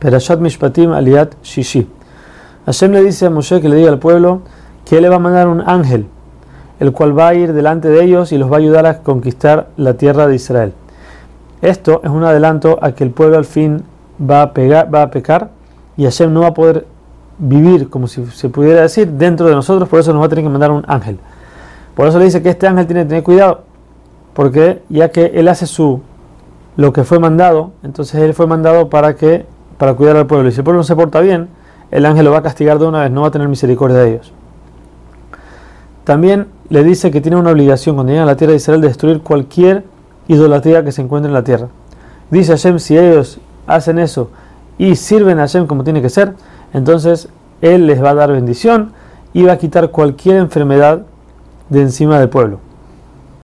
Perashat Mishpatim Aliat Shishi. Hashem le dice a Moshe que le diga al pueblo que él le va a mandar un ángel, el cual va a ir delante de ellos y los va a ayudar a conquistar la tierra de Israel. Esto es un adelanto a que el pueblo al fin va a, va a pecar y Hashem no va a poder vivir, como si se pudiera decir, dentro de nosotros, por eso nos va a tener que mandar un ángel. Por eso le dice que este ángel tiene que tener cuidado, porque ya que él hace su lo que fue mandado, entonces él fue mandado para que para cuidar al pueblo. Y si el pueblo no se porta bien, el ángel lo va a castigar de una vez, no va a tener misericordia de ellos. También le dice que tiene una obligación cuando llegan a la tierra de Israel de destruir cualquier idolatría que se encuentre en la tierra. Dice Hashem, si ellos hacen eso y sirven a Hashem como tiene que ser, entonces Él les va a dar bendición y va a quitar cualquier enfermedad de encima del pueblo.